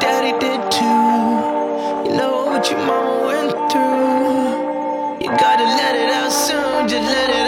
daddy did too. You know what your mama went through. You gotta let it out soon, just let it